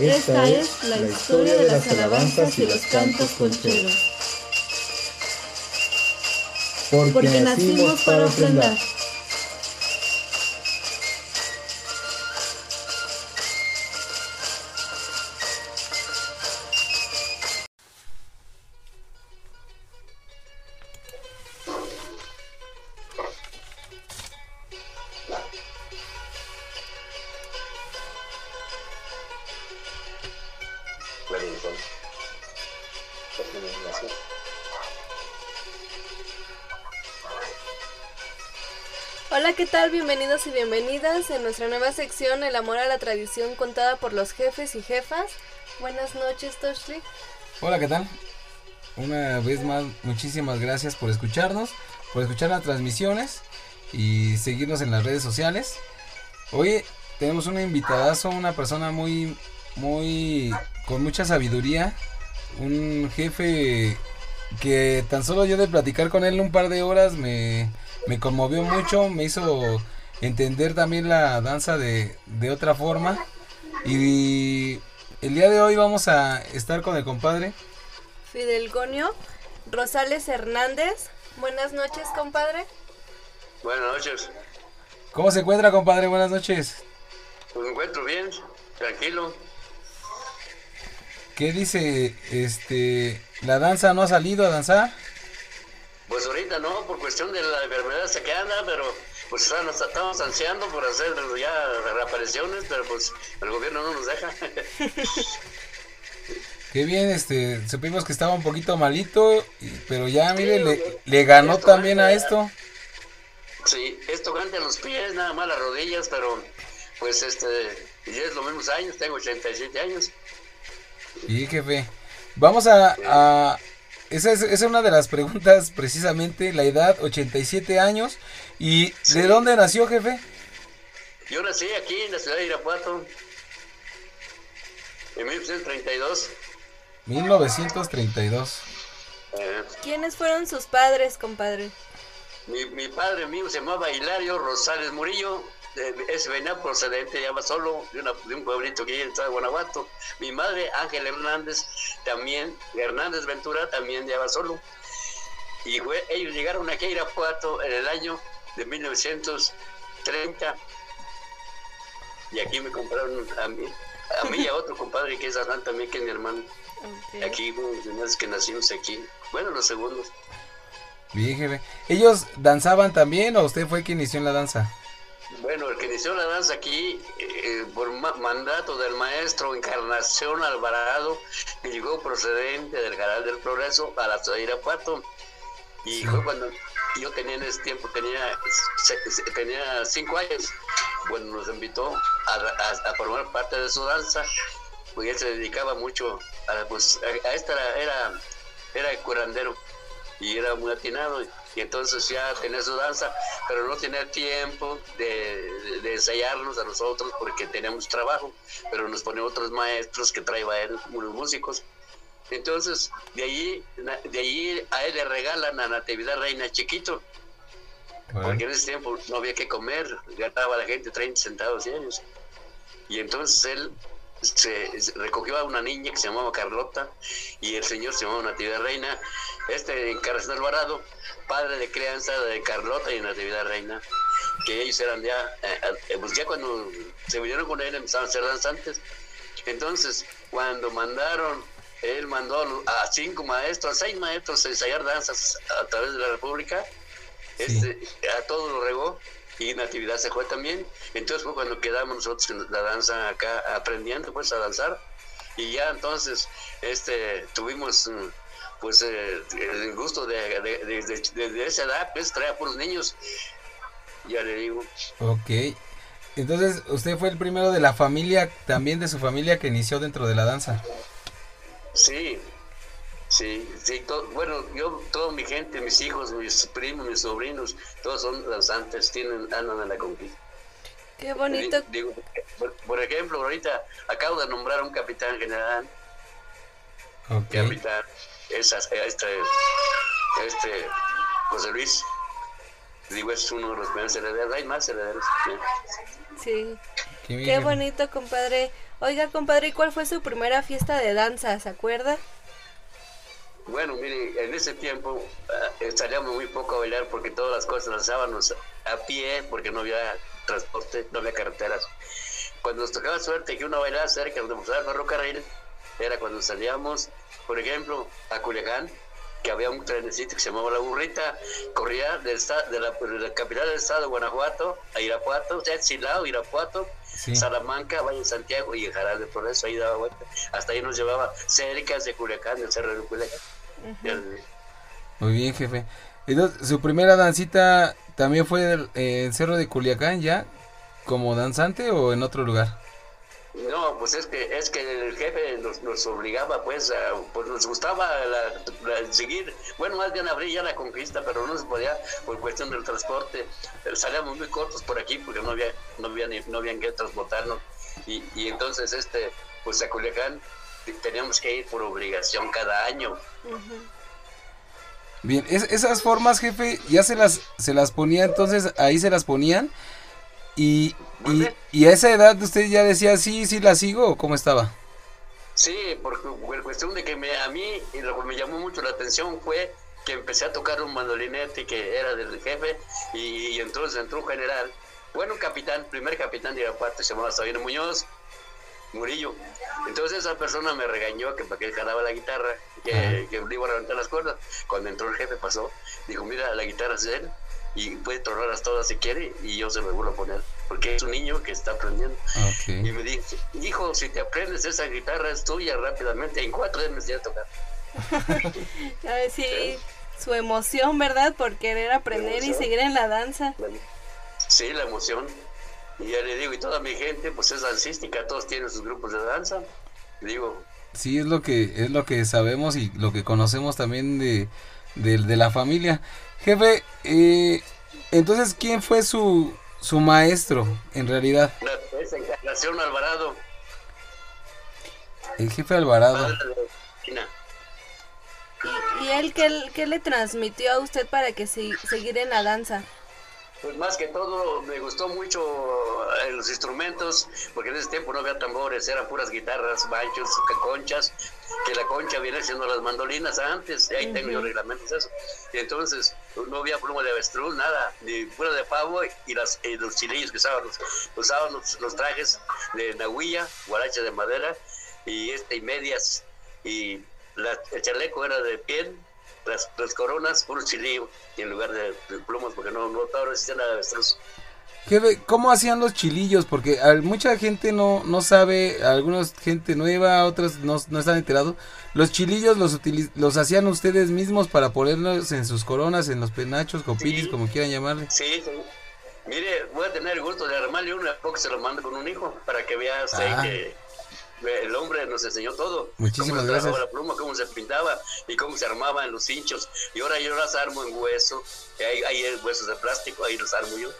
Esta es la historia de las alabanzas y los cantos colcheros. Porque nacimos para ofrendar. Bienvenidos y bienvenidas en nuestra nueva sección El amor a la tradición contada por los jefes y jefas. Buenas noches, Toshli. Hola, ¿qué tal? Una vez más, muchísimas gracias por escucharnos, por escuchar las transmisiones y seguirnos en las redes sociales. Hoy tenemos una invitadazo, una persona muy, muy, con mucha sabiduría, un jefe que tan solo yo de platicar con él un par de horas me, me conmovió mucho, me hizo entender también la danza de, de otra forma. Y el día de hoy vamos a estar con el compadre. Fidel Gonio Rosales Hernández. Buenas noches, compadre. Buenas noches. ¿Cómo se encuentra, compadre? Buenas noches. Pues me encuentro bien, tranquilo. ¿Qué dice este la danza no ha salido a danzar? Pues ahorita no, por cuestión de la enfermedad se que anda, pero pues estamos, estamos ansiando por hacer ya reapariciones, pero pues el gobierno no nos deja. Qué bien, este, supimos que estaba un poquito malito, y- pero ya, mire, le, le ganó esto también a esto. Sí, esto tocante a los pies, nada más las rodillas, pero pues este, ya es los mismos años, tengo 87 años. Sí, jefe. Vamos a, a- esa, es, esa es una de las preguntas, precisamente, la edad, 87 años. ¿Y Sí. de dónde nació, jefe? Yo nací aquí en la ciudad de Irapuato en 1932. 1932. Eh, ¿Quiénes fueron sus padres, compadre? Mi, mi padre mío se llamaba Hilario Rosales Murillo, eh, ese venía procedente, ya va solo, de, una- de un pueblito que hay en de Guanajuato. Mi madre, Ángel Hernández, también, Hernández Ventura, también ya va solo. Y fue- ellos llegaron aquí a Irapuato en el año de 1930. Y aquí me compraron a mí, a mí y a otro compadre que es Adán también, que es mi hermano. Ok. Aquí, primeros que nacimos aquí. Bueno, los segundos. Bien, jefe. ¿Ellos danzaban también o usted fue quien inició en la danza? Bueno, el que inició la danza aquí, eh, por ma- mandato del maestro Encarnación Alvarado, llegó procedente del Canal del Progreso a la ciudad de Irapuato. Y Sí. fue cuando yo tenía en ese tiempo, tenía, tenía cinco años, bueno, nos invitó a, a- a formar parte de su danza, pues él se dedicaba mucho a, pues, a, a esta era, era, era el curandero y era muy atinado y entonces ya tenía su danza pero no tenía tiempo de, de- de ensayarnos a nosotros porque teníamos trabajo pero nos ponía otros maestros que traía él unos músicos. Entonces de allí de allí a él le regalan a Natividad Reina chiquito porque en ese tiempo no había que comer ganaba la gente 30 centavos diarios. Y entonces él se, se recogió a una niña que se llamaba Carlota y el señor se llamaba Natividad Reina. Este Encarnación Alvarado, padre de crianza de Carlota y Natividad Reina, que ellos eran ya, eh, eh, pues ya cuando se vinieron con él empezaron a ser danzantes. Entonces, cuando mandaron, él mandó a cinco maestros, a seis maestros a ensayar danzas a través de la República, este, a todos lo regó y Natividad se fue también. Entonces fue cuando quedamos nosotros en la danza acá aprendiendo pues a danzar y ya entonces este tuvimos mm, pues eh, el gusto de, de, de- de- de esa edad pues traer a puros niños ya le digo Ok. Entonces, usted fue el primero de la familia, también de su familia que inició dentro de la danza. sí sí sí to- bueno yo toda mi gente mis hijos mis primos mis sobrinos todos son danzantes tienen andan en la conquista Qué bonito. Digo, por, por ejemplo ahorita acabo de nombrar a un capitán general Ok. capitán es as- este, este José Luis. Digo, es uno de los primeros herederos. Hay más herederos. ¿sí? Sí. Qué Qué bonito, compadre. Oiga, compadre, ¿y cuál fue su primera fiesta de danza? ¿Se acuerda? Bueno, mire, en ese tiempo uh, salíamos muy poco a bailar porque todas las cosas las a pie porque no había transporte, no había carreteras. Cuando nos tocaba suerte que uno bailara cerca donde pasaba el ferrocarril, era cuando salíamos, por ejemplo, a Culiacán, que había un trenecito que se llamaba La Burrita, corría del de, la, de la capital del estado, de Guanajuato, a Irapuato, ya Silao, Irapuato, sí. Salamanca, Valle Santiago y Jaral de Progreso, ahí daba vuelta. Hasta ahí nos llevaba cerca de Culiacán, del Cerro de Culiacán. Muy bien, jefe. Entonces, su primera dancita también fue eh, el Cerro de Culiacán ya, como danzante o en otro lugar? No, pues es que es que el jefe nos, obligaba, pues, a, pues nos gustaba la, seguir, bueno, más bien abrir ya la conquista, pero no se podía por cuestión del transporte. Salíamos muy cortos por aquí porque no había no había ni, no habían que transportarnos y, y entonces este pues a Culiacán teníamos que ir por obligación cada año. Uh -huh. Bien, es, esas formas, jefe, ya se las se las ponía entonces ahí se las ponían y, y, y, a esa edad usted ya decía, sí, sí la sigo, o cómo estaba? Sí, porque por cuestión de que me, a mí lo que me llamó mucho la atención fue que empecé a tocar un mandolinete que era del jefe y, y entonces entró un general, bueno, un capitán, primer capitán de Irapuato, se llamaba Sabino Muñoz, Murillo. Entonces esa persona me regañó que para que jalaba la guitarra, que, que le iba a levantar las cuerdas. Cuando entró el jefe pasó, dijo, mira, la guitarra es de él y puede tornarlas todas si quiere y yo se me vuelvo a poner porque es un niño que está aprendiendo okay. y me dice hijo si te aprendes esa guitarra es tuya rápidamente en cuatro días me enseñé a tocar a ver si sí, su emoción verdad por querer aprender y seguir en la danza. Sí la emoción y ya le digo y toda mi gente pues es dancística todos tienen sus grupos de danza digo sí es lo que es lo que sabemos y lo que conocemos también de de, de la familia Jefe, eh, entonces, ¿quién fue su, su maestro, en realidad? La, Encarnación Alvarado. El jefe Alvarado. ¿Y, y él qué, qué, le transmitió a usted para que se, seguir en la danza? Pues más que todo me gustó mucho eh, los instrumentos, porque en ese tiempo no había tambores, eran puras guitarras, banchos, conchas, que la concha viene siendo las mandolinas antes, y ahí uh -huh. tengo yo reglamentos eso. Y entonces no había pluma de avestruz, nada, ni pura de pavo y, las, y los chilillos que usaban, los, usaban los, los, trajes de nahuilla, guaracha de madera y, este, y medias, y la, el chaleco era de piel, las, las coronas, puro chilillo, y en lugar de, de plumas, porque no, no existía nada de avestruz. ¿Cómo hacían los chilillos? Porque mucha gente no, no sabe, algunos gente nueva, otros no, no están enterados. Los chilillos los los hacían ustedes mismos para ponerlos en sus coronas, en los penachos, copilis, sí, como quieran llamarle. Sí, sí. Mire, voy a tener el gusto de armarle una porque se lo mando con un hijo para que vea usted ah. que el hombre nos enseñó todo. Muchísimas cómo gracias. la pluma, cómo se pintaba y cómo se armaba en los hinchos. Y ahora yo las armo en hueso. Hay, hay huesos de plástico, ahí los armo yo.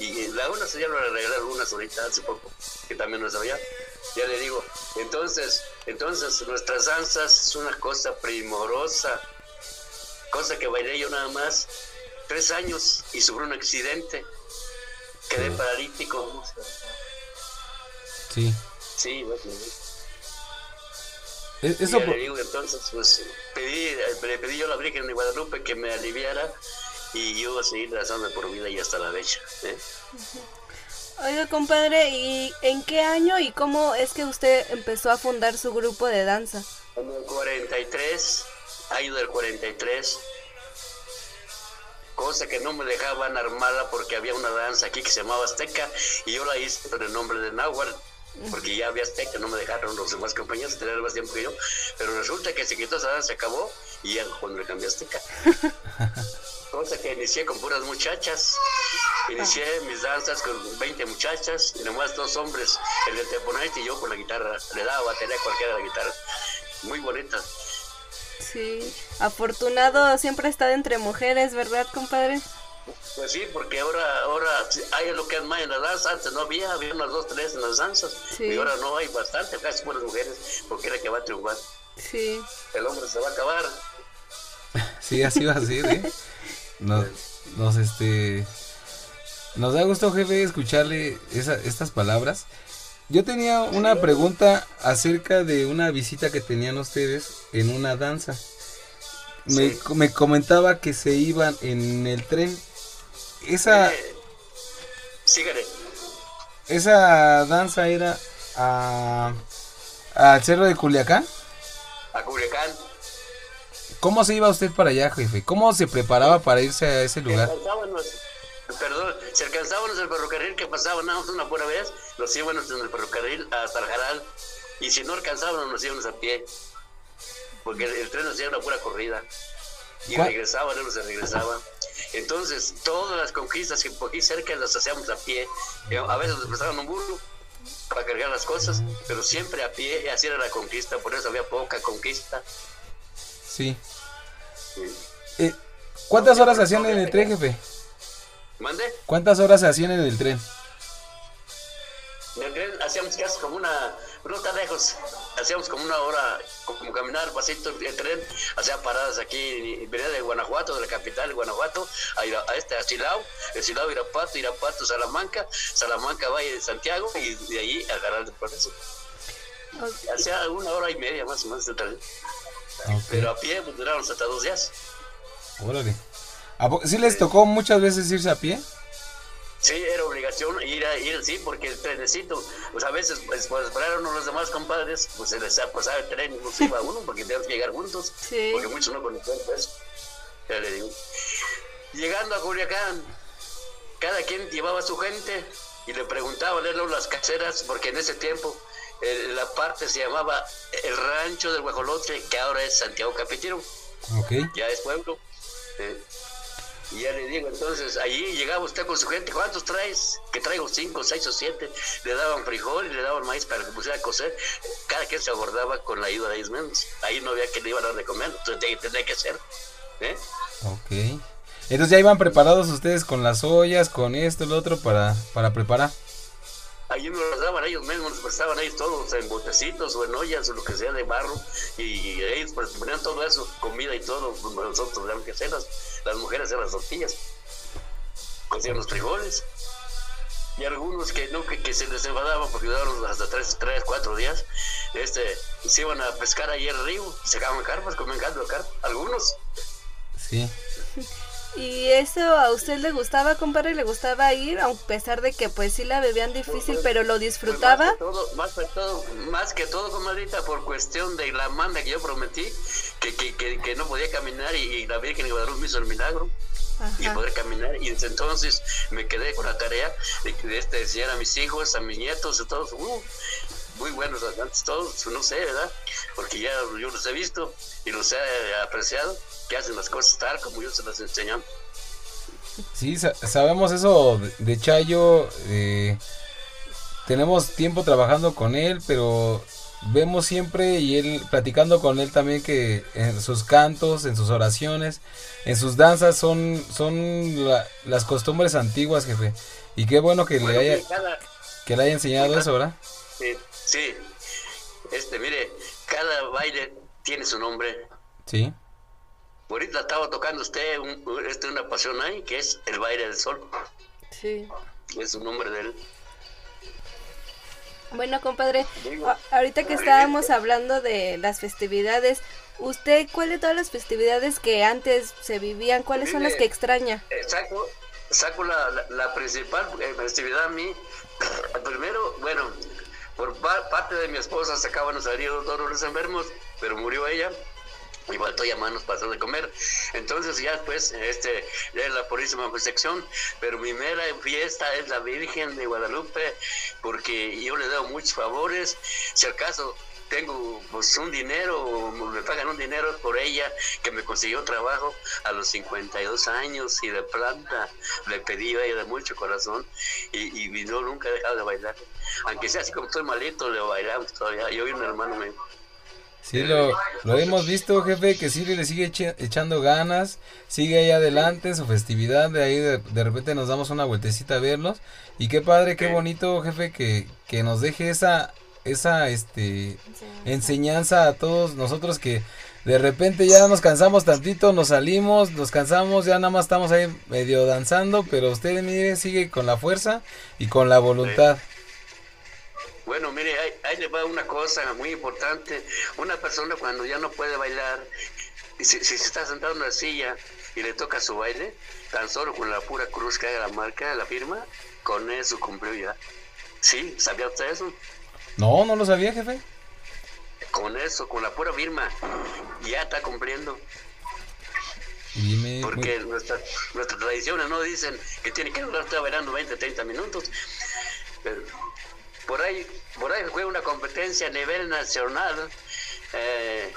Y la una se ya lo regalaron unas ahorita hace poco, que también no sabía. Ya le digo, entonces, entonces nuestras danzas es una cosa primorosa, cosa que bailé yo nada más tres años y sufrí un accidente, quedé paralítico. Sí. Sí, bueno. Eso ya le digo, entonces, pues pedí, le pedí yo a la Virgen de Guadalupe que me aliviara y yo voy a seguir danzando por vida y hasta la fecha. ¿eh? Oiga, compadre, ¿y en qué año y cómo es que usted empezó a fundar su grupo de danza? En el 43, año del 43, cosa que no me dejaban armarla porque había una danza aquí que se llamaba Azteca y yo la hice con el nombre de Nahual porque ya había Azteca, no me dejaron los demás compañeros tener más tiempo que yo, pero resulta que se quitó esa danza, se acabó y ya cuando le cambié a Azteca. cosa que inicié con puras muchachas. Inicié mis danzas con 20 muchachas y nomás dos hombres, el de Teponite y yo con la guitarra. Le daba batería a cualquiera de la guitarra. Muy bonita. Sí, afortunado siempre está entre mujeres, ¿verdad, compadre? Pues sí, porque ahora ahora hay lo que es más en la danza. Antes no había, había unas dos, tres en las danzas. Sí. Y ahora no hay bastante, casi puras mujeres, porque era que va a triunfar. Sí. El hombre se va a acabar. Sí, así va a ser, ¿eh? Nos, nos, este, nos da gusto, jefe, escucharle esa, estas palabras. yo tenía una pregunta acerca de una visita que tenían ustedes en una danza. Me, Sí. me comentaba que se iban en el tren. Esa, Eh, esa danza era a, al cerro de Culiacán. A Culiacán. ¿Cómo se iba usted para allá, jefe? ¿Cómo se preparaba para irse a ese lugar? Perdón, se alcanzábamos el ferrocarril que pasaba nada más una pura vez, nos íbamos en el ferrocarril hasta el Jaral, y si no alcanzábamos nos íbamos a pie, porque el, el tren nos hacía una pura corrida, y ¿Cuál? regresaba, luego se regresaba. Entonces, todas las conquistas que por aquí cerca las hacíamos a pie, Eh, a veces nos prestaban un burro para cargar las cosas, pero siempre a pie, y así era la conquista, por eso había poca conquista. Sí. Eh, ¿Cuántas horas hacían en el tren, jefe? ¿Mande? ¿Cuántas horas hacían en el tren? En el tren hacíamos casi como una, no está lejos, hacíamos como una hora, como caminar pasito el tren, hacía paradas aquí, venía de Guanajuato, de la capital de Guanajuato, a, Ira- a este, a Silao, de Silao Irapato, Irapato, Salamanca, Salamanca, Valle de Santiago, y de ahí a Garal del Progreso. Ok. Hacía una hora y media más o menos el tren, pero a pie pues, duramos hasta dos días. órale. ¿A po- ¿Sí les tocó muchas veces irse a pie? Sí, era obligación ir a ir, sí, porque el trenecito, pues a veces, pues, pues esperaron los demás compadres, pues se les ha pasado el tren y no se iba uno, porque teníamos que llegar juntos, Sí. porque muchos no conocían eso. Ya le digo. Llegando a Culiacán, cada quien llevaba a su gente y le preguntaba a las caseras, porque en ese tiempo eh, la parte se llamaba el rancho del Guajolote, que ahora es Santiago Capitero Ok. ya es pueblo. eh, y ya le digo, entonces, allí llegaba usted con su gente, ¿cuántos traes? Que traigo cinco, seis o siete. Le daban frijol y le daban maíz para que pusiera a cocer. Cada quien se abordaba con la ayuda de ellos mismos. Ahí no había que le iban a dar de comer, entonces tenía- que hacer. ¿eh? Ok. Entonces ya iban preparados ustedes con las ollas, con esto, lo otro, para, para preparar. Ahí nos los daban ellos mismos, nos prestaban ellos todos en botecitos o en ollas o lo que sea de barro. Y ellos pues, ponían todo eso, comida y todo. pues, Nosotros teníamos que hacerlas. Las mujeres hacían las tortillas. Hacían los frijoles. Y algunos que no que, que se les enfadaban porque duraban hasta tres, tres, cuatro días, este, se iban a pescar ahí al río y sacaban carpas, comían caldo de carpa. Algunos. Sí. ¿Y eso a usted le gustaba, compadre? ¿Le gustaba ir? A pesar de que pues sí la bebían difícil, pero lo disfrutaba. más, que todo, más que todo, más que todo, comadrita, por cuestión de la manda que yo prometí, que, que, que, que no podía caminar y, y la Virgen de Guadalupe me hizo el milagro y poder caminar. Y desde entonces me quedé con la tarea de, de este, enseñar a mis hijos, a mis nietos, a todos. uh, muy buenos antes todos, no sé, ¿verdad? Porque ya yo los he visto y los he apreciado, que hacen las cosas tal como yo se las enseñé. Sí, sa- sabemos eso de, Chayo. eh, tenemos tiempo trabajando con él, pero vemos siempre y él platicando con él también que en sus cantos, en sus oraciones, en sus danzas son son la- las costumbres antiguas, jefe. Y qué bueno que le haya que cada, que le haya enseñado eso, ¿verdad? Sí, sí. Este, mire, cada baile tiene su nombre. Sí. Ahorita estaba tocando usted un- este, una pasión ahí, que es el baile del sol. Sí. Es un nombre de él. Bueno, compadre, ahorita que estábamos hablando de las festividades, ¿usted cuál de todas las festividades que antes se vivían, cuáles son las que extraña? Saco, saco la, la, la principal eh, festividad a mí. Primero, bueno, por pa- parte de mi esposa se acaban de salir todos los enfermos, pero murió ella. Y faltó llamarnos para hacer de comer. Entonces ya después, este, es la purísima sección, pero mi mera fiesta es la Virgen de Guadalupe, porque yo le doy muchos favores. Si acaso tengo pues un dinero, me pagan un dinero por ella, que me consiguió trabajo a los 52 años y de planta le pedí a ella de mucho corazón y, y no nunca he dejado de bailar. Aunque sea así como estoy malito, le bailamos todavía. Yo y un hermano mío. Sí, lo, lo hemos visto, jefe, que sí le sigue echando ganas, sigue ahí adelante su festividad, de ahí de, de repente nos damos una vueltecita a verlos. Y qué padre, qué bonito, jefe, que, que nos deje esa, esa, este, enseñanza a todos nosotros que de repente ya nos cansamos tantito, nos salimos, nos cansamos, ya nada más estamos ahí medio danzando, pero usted, mire, sigue con la fuerza y con la voluntad. Bueno, mire, ahí, le va una cosa muy importante. Una persona cuando ya no puede bailar, si, si se está sentado en una silla y le toca su baile, tan solo con la pura cruz que haga la marca, la firma, con eso cumplió ya. ¿Sí? ¿Sabía usted eso? No, no lo sabía, jefe. Con eso, con la pura firma, ya está cumpliendo. Porque nuestras tradiciones no dicen que tiene que durar bailando 20, 30 minutos. Pero por ahí, por ahí fue una competencia a nivel nacional eh,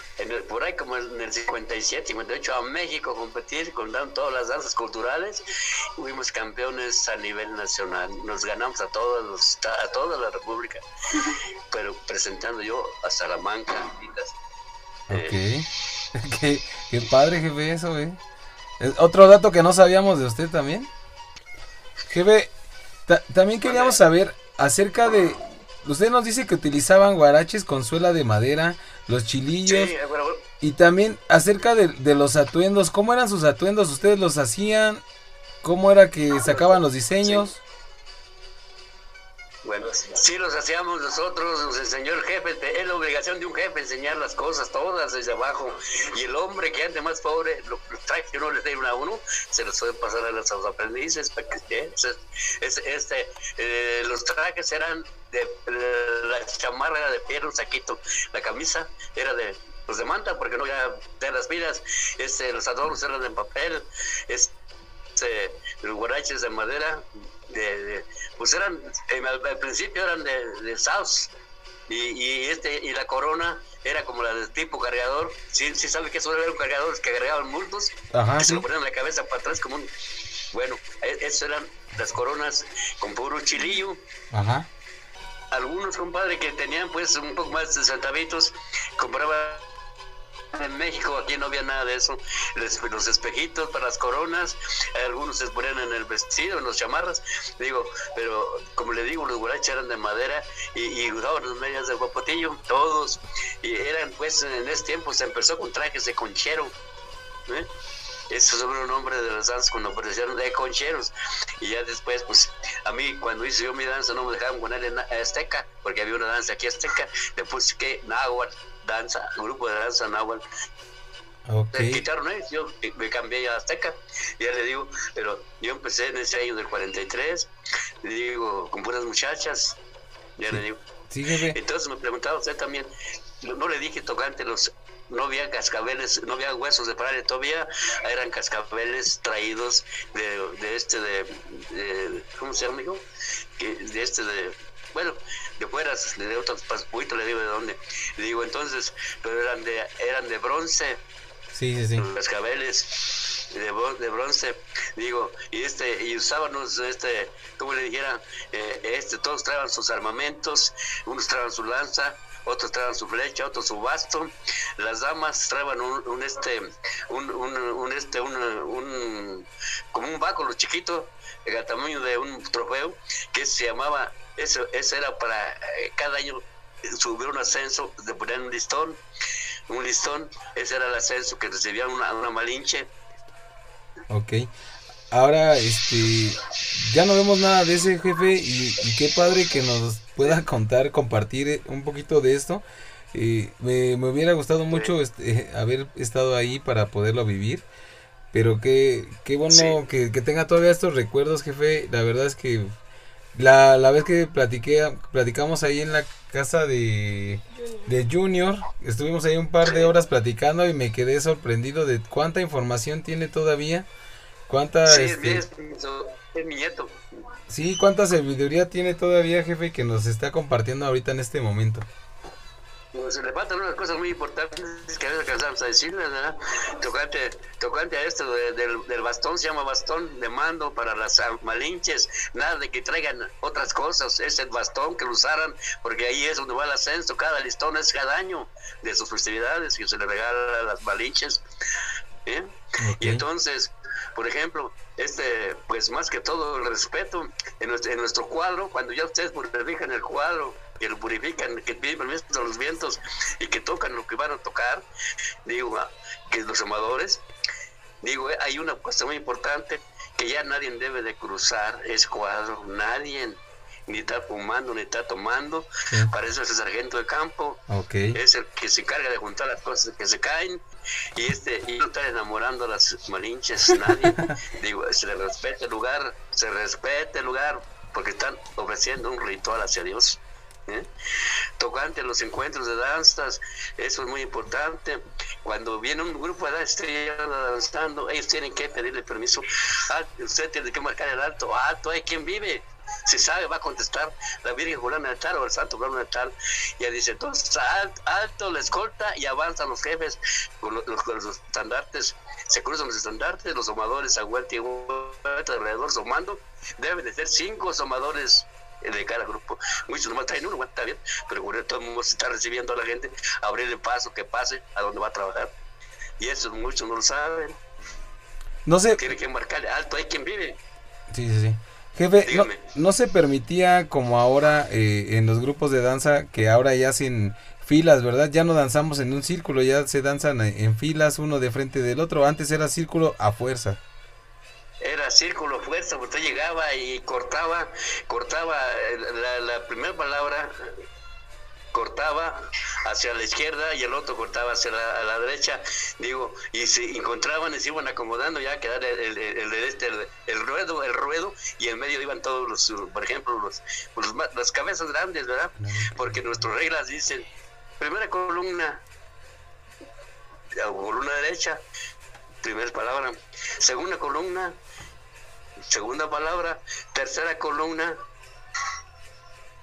por ahí como en el 57, 58 a México a competir con todas las danzas culturales, fuimos campeones a nivel nacional, nos ganamos a todos los, a toda la república, pero presentando yo a Salamanca. Eh, ok, qué, padre jefe eso, eh. Otro dato que no sabíamos de usted también. Jefe, también queríamos saber acerca de Usted nos dice que utilizaban guaraches con suela de madera, los chilillos. Y también acerca de, de, los atuendos, ¿cómo eran sus atuendos? ¿Ustedes los hacían? ¿Cómo era que sacaban los diseños? Bueno, sí los hacíamos nosotros, nos enseñó el jefe, es la obligación de un jefe enseñar las cosas todas desde abajo. Y el hombre que ande más pobre, los trajes que uno les dieron a uno, se los puede pasar a los aprendices. Para que, este, eh, los trajes eran de, la chamarra era de piel, un saquito, la camisa era de pues de manta porque no había de las vidas, este, los adornos eran de papel, este, los guaraches de madera, de, pues eran, al, principio eran de, de y, y, este, y la corona era como la de tipo cargador. Sí, sí sabe que eso era un cargador que cargaban multos, que se lo ponían en la cabeza para atrás como un... Bueno, e, esas eran las coronas con puro chilillo. Ajá. Algunos compadres que tenían pues un poco más de centavitos compraban en México aquí no había nada de eso. los espejitos para las coronas, algunos se ponían en el vestido, en los chamarras. Digo, pero como le digo, los guaraches eran de madera y, usaban las medias de guapotillo, todos. Y eran, pues, en ese tiempo se empezó con trajes de conchero. ¿eh? Ese es un nombre de las danzas cuando aparecieron de concheros. Y ya después, pues, a mí cuando hice yo mi danza no me dejaban ponerle azteca, porque había una danza aquí azteca. Le puse que náhuatl danza, grupo de danza náhuatl. Okay. quitaron yo me cambié a Azteca, ya le digo, pero yo empecé en ese año del 43, le digo, con puras muchachas, ya le digo. Entonces me preguntaba usted también, no, le dije tocante los no había cascabeles, no había huesos de parare, todavía eran cascabeles traídos de, de este de, ¿cómo se llama, De este de bueno, de fuera, de otros poquito le digo de dónde. Le digo entonces, pero eran de, eran de bronce. Sí, sí, sí. Los cabeles de, de bronce, digo, y este, y usábamos este, como le dijera, eh, este, todos traían sus armamentos, unos traían su lanza, otros traían su flecha, otros su bastón, las damas traían un, un este, un, un, un, este, un, un, como un báculo chiquito, el tamaño de un trofeo, que se llamaba eso, eso era para eh, cada año subir un ascenso, de poner un listón, un listón, ese era el ascenso que recibía una, una malinche. Ok. Ahora, este, ya no vemos nada de ese jefe y, qué padre que nos pueda contar, compartir un poquito de esto. Eh, me, hubiera gustado mucho este, haber estado ahí para poderlo vivir. Pero qué, qué bueno que, que, tenga todavía estos recuerdos, jefe. La verdad es que la, la vez que platiqué, platicamos ahí en la casa de, de Junior, estuvimos ahí un par de horas platicando y me quedé sorprendido de cuánta información tiene todavía. Cuánta... Sí, este, es, mi nieto. Sí, cuánta sabiduría tiene todavía, jefe, que nos está compartiendo ahorita en este momento. Pues le faltan unas cosas muy importantes que a veces alcanzamos a decirle, ¿verdad? Tocante, tocante a esto del, del, bastón, se llama bastón de mando para las malinches, nada de que traigan otras cosas, es el bastón que lo usaran, porque ahí es donde va el ascenso, cada listón es cada año de sus festividades que se le regala a las malinches. ¿eh? Y entonces, por ejemplo, este, pues más que todo el respeto en nuestro, en nuestro cuadro, cuando ya ustedes purifican el cuadro, que lo purifican, que piden los vientos y que tocan lo que van a tocar, digo, ah, que los amadores, digo, eh, hay una cosa muy importante que ya nadie debe de cruzar ese cuadro, nadie, ni está fumando, ni está tomando. Para eso es el sargento de campo. Es el que se encarga de juntar las cosas que se caen. Y este y no está enamorando a las malinches, nadie. Digo, se le respete el lugar, se respete el lugar, porque están ofreciendo un ritual hacia Dios. ¿eh? Tocante los encuentros de danzas, eso es muy importante. Cuando viene un grupo de estrella danzando, ellos tienen que pedirle permiso. Ah, usted tiene que marcar el alto, alto, hay quien vive. Si sabe, va a contestar la Virgen Juliana de Tal o el Santo Julián de Tal. Y dice, entonces, alto, la escolta y avanzan los jefes con los, estandartes. Se cruzan los estandartes, los somadores a vuelta y vuelta alrededor somando. Deben de ser cinco somadores de cada grupo. Muchos nomás traen uno, está bien, pero todo el mundo se está recibiendo a la gente, abrirle paso, que pase a donde va a trabajar. Y eso muchos no lo saben. No sé. Tiene que marcarle alto, hay quien vive. Sí, sí, sí. Jefe, no, se permitía como ahora eh, en los grupos de danza que ahora ya hacen filas, ¿verdad? Ya no danzamos en un círculo, ya se danzan en filas uno de frente del otro. Antes era círculo a fuerza era círculo fuerza, usted llegaba y cortaba, cortaba la, la primera palabra, cortaba hacia la izquierda y el otro cortaba hacia la, derecha, digo, y se encontraban y se iban acomodando ya quedar el, el, este, el, ruedo, el ruedo, y en medio iban todos los, por ejemplo, los, las cabezas grandes, ¿verdad? Porque nuestras reglas dicen, primera columna, columna derecha, primera palabra, segunda columna, segunda palabra, tercera columna,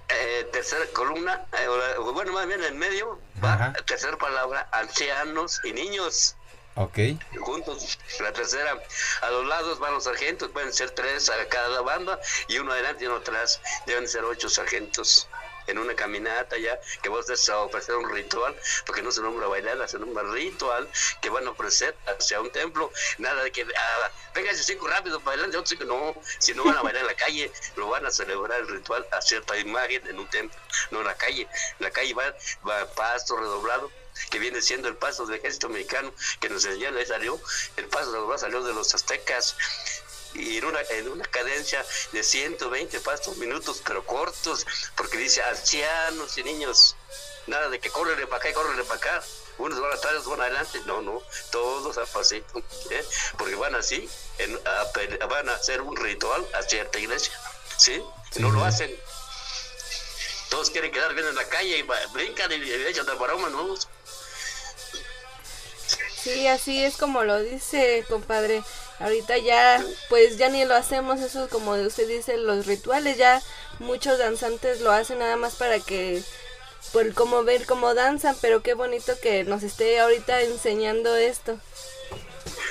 eh, tercera columna, eh, bueno, más bien en medio, va, tercera palabra, ancianos y niños. Ok. Juntos, la tercera, a los lados van los sargentos, pueden ser tres a cada banda, y uno adelante y uno atrás, deben ser ocho sargentos en una caminata ya, que vos a ofrecer un ritual, porque no se nombra bailar, se nombra ritual, que van a ofrecer hacia un templo, nada de que, ah, venga ese cinco rápido para adelante, otro cinco, no, si no van a bailar en la calle, lo van a celebrar el ritual a cierta imagen en un templo, no en la calle, en la calle va, va pasto redoblado, que viene siendo el paso del ejército mexicano que nos ahí salió, el paso redoblado salió de los aztecas, y en una, en una cadencia de 120 pastos minutos, pero cortos, porque dice ancianos y niños, nada de que corren para acá y corren para acá, unos van atrás, otros van adelante, no, no, todos a pasito, ¿eh? porque van así, van a hacer un ritual a cierta iglesia, ¿sí? No lo hacen. Todos quieren quedar bien en la calle y brincan y echan de baroma, ¿no? Sí, así es como lo dice, compadre. Ahorita ya, pues ya ni lo hacemos, eso como usted dice, los rituales, ya muchos danzantes lo hacen nada más para que, por como ver cómo danzan, pero qué bonito que nos esté ahorita enseñando esto.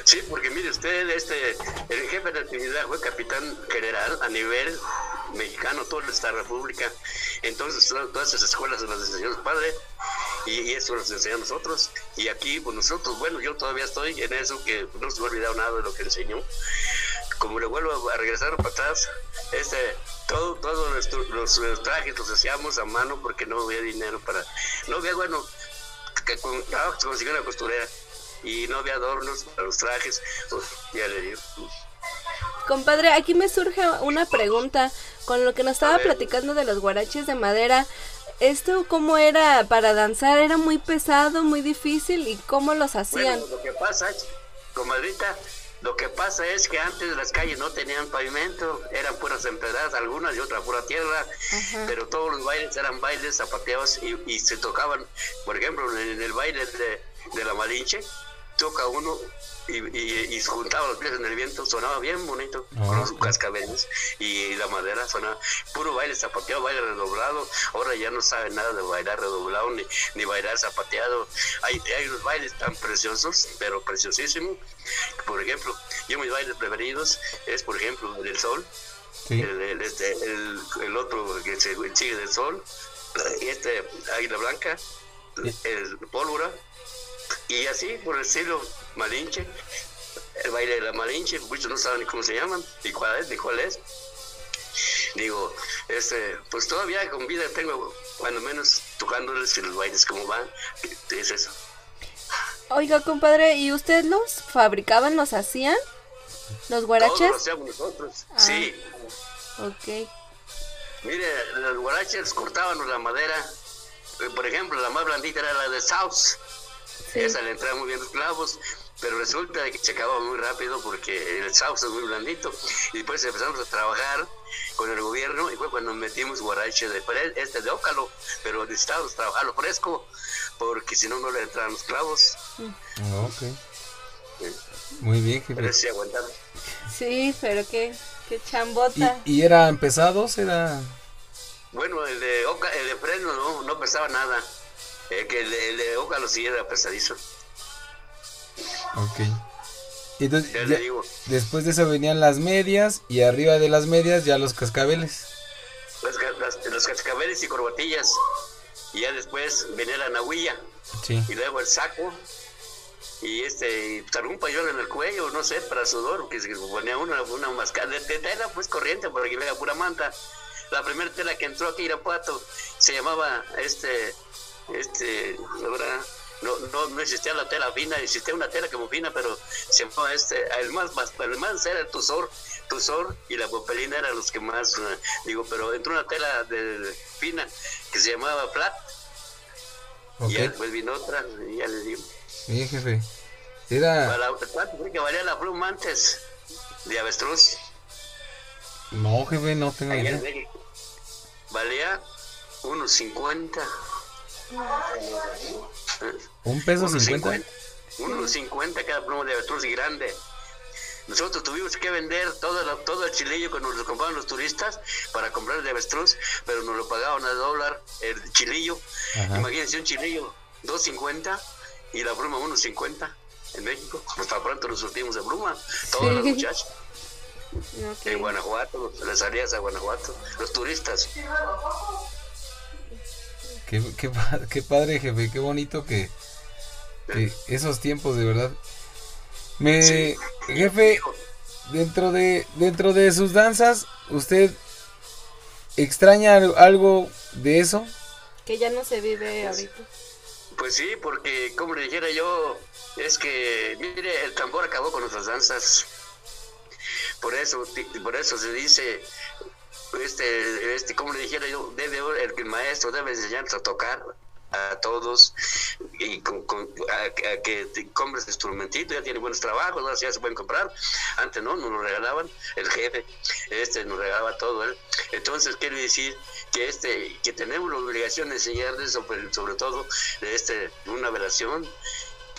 Sí, porque mire usted, este, el jefe de actividad fue capitán general a nivel mexicano, toda esta república. Entonces, todas esas escuelas de las enseñó su padre y, eso nos enseñó a nosotros. Y aquí, pues nosotros, bueno, yo todavía estoy en eso que no se me ha olvidado nada de lo que enseñó. Como le vuelvo a regresar para atrás, este, todo, todos los, trajes los hacíamos a mano porque no había dinero para, no había, bueno, que con se consiguió una costurera y no había adornos para los trajes, pues, ya le digo. Compadre, aquí me surge una pregunta. Con lo que nos estaba platicando de los guaraches de madera, ¿esto cómo era para danzar? ¿Era muy pesado, muy difícil? ¿Y cómo los hacían? lo que pasa, comadrita, lo que pasa es que antes las calles no tenían pavimento, eran puras empedradas, algunas y otras pura tierra, pero todos los bailes eran bailes zapateados y, se tocaban, por ejemplo, en el baile de, de la Malinche, toca uno y, y, y, juntaba los pies en el viento, sonaba bien bonito, con los cascabeles y la madera sonaba puro baile zapateado, baile redoblado. Ahora ya no saben nada de bailar redoblado ni, ni bailar zapateado. Hay, hay unos bailes tan preciosos, pero preciosísimos. Por ejemplo, yo mis bailes preferidos es, por ejemplo, el sol, el, este, el, el, otro que se sigue del sol, este águila blanca, el pólvora y así, por el estilo Malinche, el baile de la Malinche, muchos no saben ni cómo se llaman, ni cuál es, ni cuál es. Digo, este, pues todavía con vida tengo, cuando menos, tocándoles los bailes como van, es eso. Oiga, compadre, ¿y usted los fabricaban, los hacían? ¿Los guaraches? Todos los hacíamos nosotros, ah. sí. Ok. Mire, los guaraches cortaban la madera. Por ejemplo, la más blandita era la de South. Sí. Esa le entraban muy bien los clavos, pero resulta de que se acababa muy rápido porque el South es muy blandito. Y después empezamos a trabajar con el gobierno y fue cuando metimos guarache de este de ócalo, pero necesitábamos trabajarlo fresco porque si no, no le entraban los clavos. Ah, ok. Muy bien, Pero sí aguantaba. Sí, pero qué, qué ¿Y, chambota. y eran pesados? ¿Era...? Bueno, el de, oca, el de freno no, no pesaba nada. El, que el, de- el de ócalo sí era pesadizo. Ok. Entonces, Ya ya- le digo. después de eso venían las medias y arriba de las medias ya los cascabeles. Las, las- los cascabeles y corbatillas. Y ya después venía la nahuilla. Sí. y luego el saco y este algún pañuelo en el cuello no sé para sudor que se ponía una una mascada de, de tela pues corriente porque era pura manta la primera tela que entró aquí a Irapuato se llamaba este este ahora no, no, no existía la tela fina, existía una tela como fina, pero se llamaba este, el más, más el más era el tusor, tusor y la popelina eran los que más, eh, digo, pero entró una tela de, fina que se llamaba flat, Ok. y después vino otra, y ya les digo. Bien, jefe. Era... Para- ¿Cuánto cree que valía la pluma antes de avestruz? No, jefe, no tengo Allá idea. Valía unos 50. ¿Un peso Unos cincuenta? Unos 50 cada pluma de avestruz y grande. Nosotros tuvimos que vender todo, la- todo el chilillo que nos lo compraban los turistas para comprar de avestruz, pero nos lo pagaban a dólar el chilillo. Ajá. Imagínense un chilillo, 2.50 y la pluma 1.50 en México. Pues para pronto nos surtimos de pluma, todos los Sí. muchachos. Ok. En Guanajuato, las salidas a Guanajuato, los turistas. Qué, qué, qué padre, jefe, qué bonito que, que esos tiempos, de verdad. Me, Sí. jefe, dentro de, dentro de sus danzas, ¿usted extraña al- algo de eso? Que ya no se vive ahorita. Pues sí, porque como le dijera yo, es que, mire, el tambor acabó con nuestras danzas. Por eso, por eso se dice, este, este, como le dijera yo, debe el, maestro debe enseñarnos a tocar a todos y con, con- a, que te compres instrumentito, ya tiene buenos trabajos, ya se pueden comprar. Antes no, nos lo regalaban, el jefe, este nos regalaba todo él. Entonces quiere decir que este, que tenemos la obligación de enseñarles sobre, sobre todo este, una velación,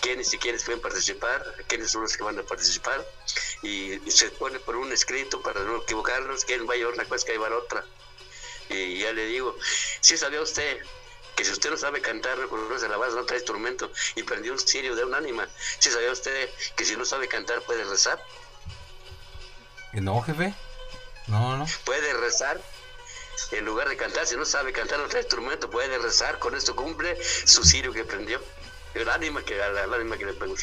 quiénes y quiénes pueden participar, quiénes son los que van a participar, y, y se pone por un escrito para no equivocarnos, quién va a llevar una cosa, que va a llevar otra. Y ya le digo, si sabía usted que si usted no sabe cantar, no conoce la base, no trae instrumento, y prendió un cirio de un ánima, si sabía usted que si no sabe cantar puede rezar, No, jefe. No, no. puede rezar. En lugar de cantar, si no sabe cantar otro instrumento, puede rezar. Con esto cumple su cirio que prendió. El ánima que, el ánima que le pegó.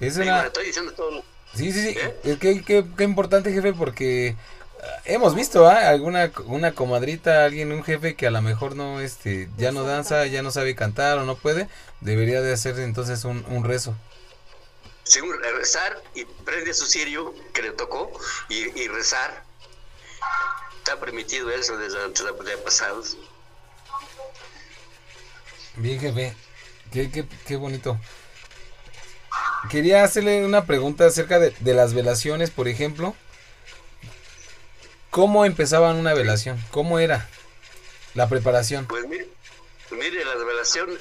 Es una... estoy diciendo todo. Sí, sí, sí. ¿Eh? Es que, que- qué importante, jefe, porque ah, hemos visto, ¿ah? Alguna una comadrita, alguien, un jefe que a lo mejor no, este, ya no danza, ya no sabe cantar o no puede, debería de hacer entonces un, un rezo. según rezar y prende su cirio que le tocó y, y rezar. Está permitido eso desde antes de pasados. Bien, jefe. Qué, qué, qué bonito. Quería hacerle una pregunta acerca de, de las velaciones, por ejemplo. ¿Cómo empezaban una velación? ¿Cómo era la preparación? Pues mire, mire las velaciones.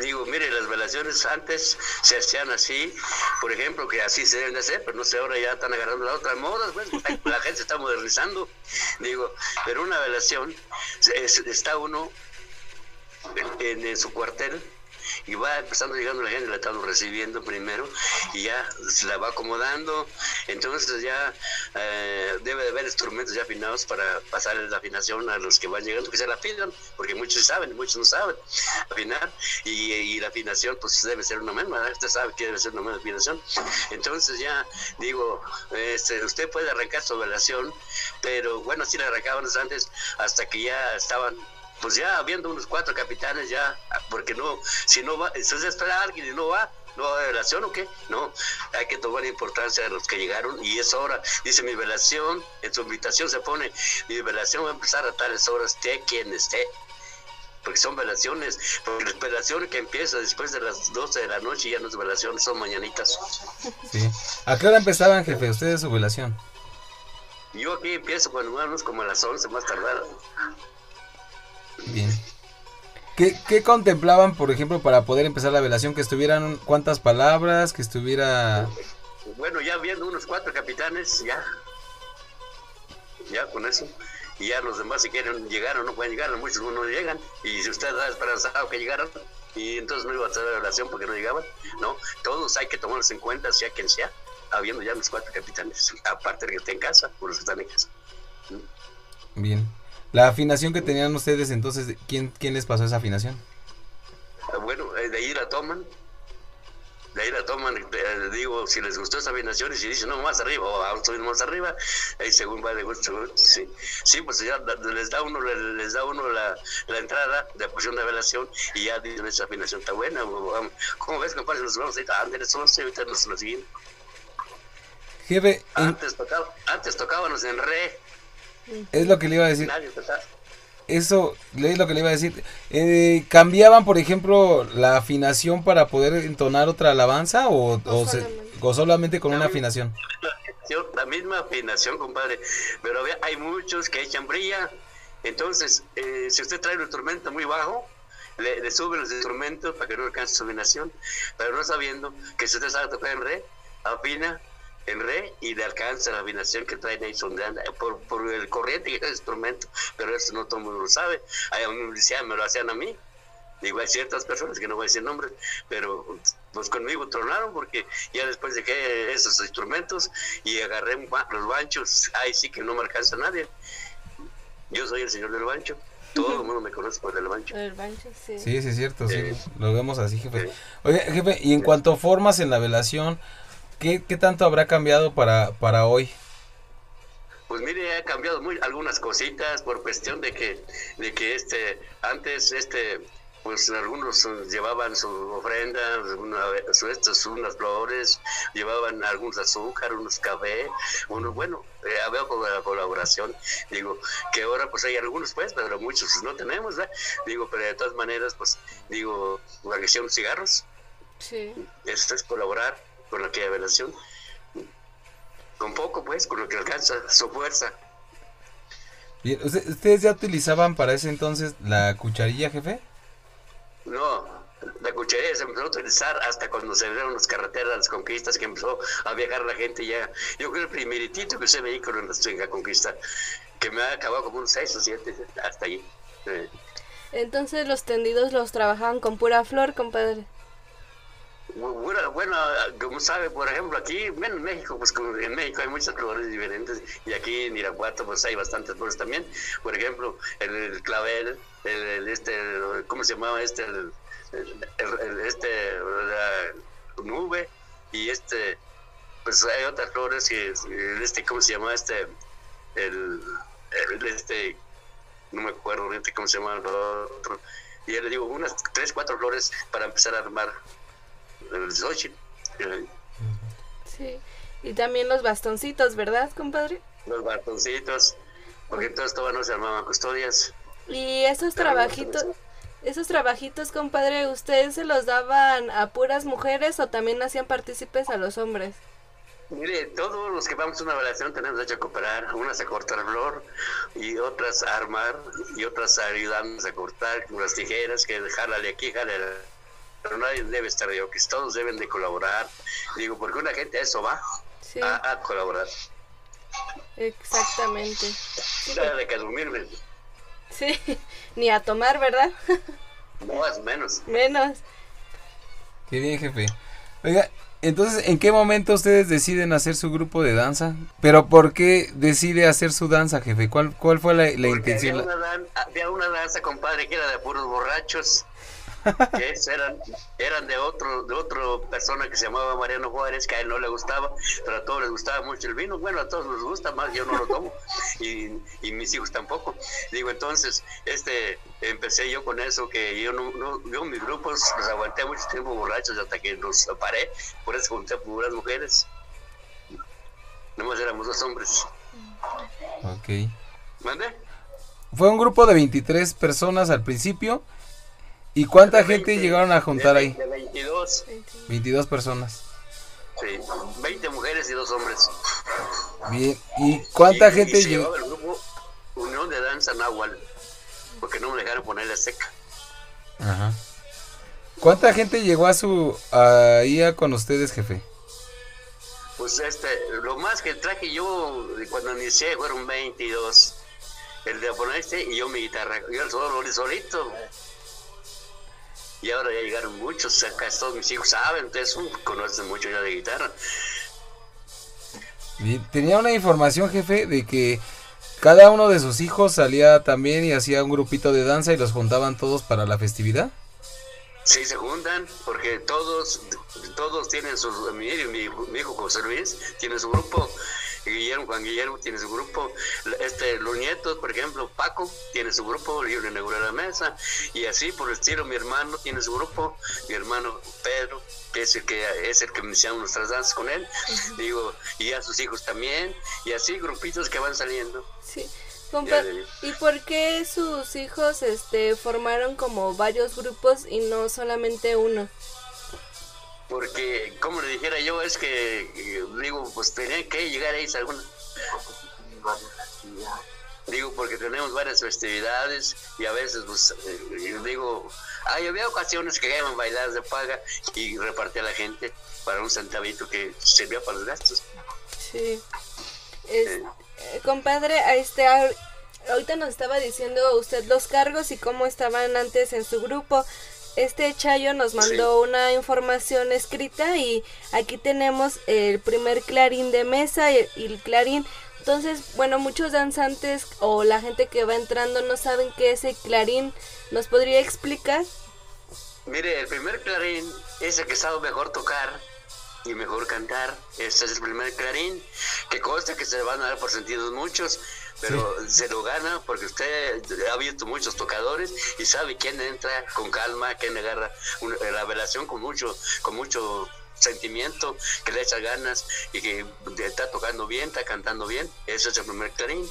Digo, mire, las velaciones antes se hacían así, por ejemplo, que así se deben de hacer, pero no sé, ahora ya están agarrando las otras modas, pues, la gente está modernizando. Digo, pero una velación, es- está uno en, en su cuartel y va empezando llegando la gente, la estamos recibiendo primero y ya se la va acomodando. Entonces ya eh, debe de haber instrumentos ya afinados para pasar la afinación a los que van llegando, que se la afinan, porque muchos saben muchos no saben afinar. Y, la afinación pues debe ser una misma, usted sabe que debe ser una misma afinación. Entonces ya digo, este, usted puede arrancar su velación, pero bueno, así la arrancábamos antes hasta que ya estaban pues ya habiendo unos cuatro capitanes ya, porque no, si no va, si se espera a alguien y no va, ¿No va a haber velación o qué? No, hay que tomar importancia de los que llegaron y es hora. Dice mi velación, en su invitación se pone, mi velación va a empezar a tales horas, esté quien esté. Porque son velaciones, porque las velaciones que empieza después de las 12 de la noche ya no es velación, son mañanitas. Sí. ¿A qué hora empezaban, jefe, ustedes su velación? Yo aquí empiezo cuando vamos como a las 11 más tardar. Bien. ¿Qué, ¿Qué contemplaban, por ejemplo, para poder empezar la velación? Que estuvieran cuántas palabras, que estuviera... Bueno, ya viendo unos cuatro capitanes, ya. Ya con eso. Y ya los demás si quieren llegar o no pueden llegar, muchos no llegan. Y si usted da esperanzado que llegaran, y entonces no iba a hacer la velación porque no llegaban. No, todos hay que tomarlos en cuenta, sea quien sea, habiendo ya los cuatro capitanes. Aparte de que estén en casa, por los que están en casa. Bien. La afinación que tenían ustedes, entonces, ¿quién, quién les pasó esa afinación? Ah, Bueno, eh, de ahí la toman. De ahí la toman, eh, digo, si les gustó esa afinación y si dicen, no, más arriba, o vamos a subir más arriba, ahí según va de gusto, sí. Sí, pues ya les da uno, le- les da uno la, la entrada de porción de velación y ya dicen, esa afinación está buena, vamos. ¿cómo ves, compadre? Nos vamos a ir, ándale, son ahorita nos lo siguen. Jefe, Antes, tocaba, antes tocábamos en re, es lo que le iba a decir. Eso, es lo que le iba a decir. Eh, ¿Cambiaban, por ejemplo, la afinación para poder entonar otra alabanza o, O o se- solamente. o solamente con una afinación? Yo, la misma afinación, compadre. Pero vea, hay muchos que echan brilla. Entonces, eh, si usted trae un instrumento muy bajo, le, le suben los instrumentos para que no alcance su afinación. Pero no sabiendo que si usted sabe tocar en re, afina en re y le alcanza la afinación que trae ahí sondeando por, por el corriente que es el instrumento. Pero eso no todo el mundo lo sabe. Hay una universidad me lo hacían a mí. Digo, hay ciertas personas que no voy a decir nombres, pero pues conmigo tronaron porque ya después dejé esos instrumentos y agarré los banchos, ahí sí que no me alcanza nadie. Yo soy el señor del bancho, todo el mundo me conoce por el bancho. El bancho, sí. Sí, sí, es cierto, sí, Sí. lo vemos así, jefe. Sí. Oye, jefe, y en cuanto a formas en la velación, ¿qué, qué tanto habrá cambiado para, para hoy? Pues mire, ha cambiado muy algunas cositas por cuestión de que, de que este, antes este, pues algunos llevaban su ofrenda, una, su- estos, unas flores, llevaban algunos azúcar, unos café, unos, bueno, eh, había colaboración, digo, que ahora pues hay algunos pues, pero muchos no tenemos, ¿verdad? Digo, pero de todas maneras, pues, digo, la que cigarros, Sí. esto es colaborar con la que velación, con poco pues, con lo que alcanza su fuerza. Bien, ¿usted- ¿Ustedes ya utilizaban para ese entonces la cucharilla, jefe? No, la cucharilla se empezó a utilizar hasta cuando se abrieron las carreteras, las conquistas, que empezó a viajar la gente ya. Yo creo el primeritito que usé vehículo en la, conquista, que me ha acabado como unos seis o siete, hasta allí. Eh, Entonces los tendidos los trabajaban con pura flor, compadre. Bu- Bueno, como sabe, por ejemplo, aquí, bueno, en México, pues en México hay muchas flores diferentes y aquí en Irapuato pues hay bastantes flores también. Por ejemplo, el, el clavel, el, este, el- ¿cómo se llamaba este? El, este, la nube y este, pues hay otras flores que, este, ¿cómo se llama este? El, el este, no me acuerdo ahorita cómo se llama el otro. Y ya le digo, unas tres, cuatro flores para empezar a armar el Xochitl, Sí. Y también los bastoncitos, ¿verdad, compadre? los bastoncitos, porque entonces todavía no se armaban custodias. Y esos trabajitos, esos trabajitos, compadre, ¿ustedes se los daban a puras mujeres o también hacían partícipes a los hombres? Mire, todos los que vamos a una evaluación tenemos derecho a cooperar, unas a cortar flor y otras a armar y otras a ayudarnos a cortar con las tijeras, que jálale aquí, jálale. Pero nadie debe estar de que todos deben de colaborar. Digo, porque una gente a eso va, Sí, a, a colaborar. exactamente. Sí, Nada de que dormirme, sí, ni a tomar, ¿verdad? más menos. Menos. Qué bien, jefe. Oiga, entonces, ¿en qué momento ustedes deciden hacer su grupo de danza? Pero ¿por qué decide hacer su danza, jefe? ¿Cuál, cuál fue la, intención? Había una, dan- había una danza, compadre, que era de puros borrachos. Que eran, eran de otro, de otra persona que se llamaba Mariano Juárez, que a él no le gustaba, pero a todos les gustaba mucho el vino. Bueno, a todos les gusta más, yo no lo tomo, y, y mis hijos tampoco. Digo, entonces, este, empecé yo con eso, que yo no, no yo mis grupos los aguanté mucho tiempo borrachos hasta que los paré, por eso junté puras mujeres. Nomás éramos dos hombres. Ok. ¿Mande? Fue un grupo de 23 personas al principio. ¿Y cuánta gente 20, llegaron a juntar de, ahí? De 22, 22 personas. sí, 20 mujeres y dos hombres. Bien. ¿Y cuánta Y- gente y se llegó? el grupo Unión de Danza Nahual, porque no me dejaron ponerle seca. Ajá. ¿Cuánta gente llegó a su ahí con ustedes, jefe? Pues este, lo más que traje yo cuando inicié fueron 22. El de Aponeste y yo mi guitarra. Yo solo solito. Y ahora ya llegaron muchos, acá todos mis hijos saben, ustedes uh, conocen mucho ya de guitarra. Tenía una información, jefe, de que cada uno de sus hijos salía también y hacía un grupito de danza y los juntaban todos para la festividad. Sí, se juntan porque todos todos tienen su mi, mi, mi hijo José Luis tiene su grupo Guillermo Juan Guillermo tiene su grupo este los nietos por ejemplo Paco tiene su grupo Libre Negra la Mesa y así por el estilo mi hermano tiene su grupo mi hermano Pedro que es el que es el que iniciamos nuestras danzas con él digo y a sus hijos también y así grupitos que van saliendo Sí. Compa- ¿Y por qué sus hijos este formaron como varios grupos y no solamente uno? Porque como le dijera yo es que eh, digo pues tenían que llegar ahí alguna digo porque tenemos varias festividades y a veces pues eh, digo ay, había ocasiones que iban bailadas de paga y repartía a la gente para un centavito que servía para los gastos Sí. Es- eh, compadre, a este ahor- ahorita nos estaba diciendo usted los cargos y cómo estaban antes en su grupo. Este Chayo nos mandó una información escrita y aquí tenemos el primer clarín de mesa y el clarín. Entonces, bueno, muchos danzantes o la gente que va entrando no saben qué es el clarín. ¿Nos podría explicar? Mire, el primer clarín es el que sabe mejor tocar y mejor cantar. Ese es el primer clarín, que consta que se van a dar por sentidos muchos, pero se lo gana porque usted ha visto muchos tocadores y sabe quién entra con calma, quién agarra una- la velación con mucho, con mucho sentimiento, que le echa ganas y que está tocando bien, está cantando bien. Ese es el primer clarín.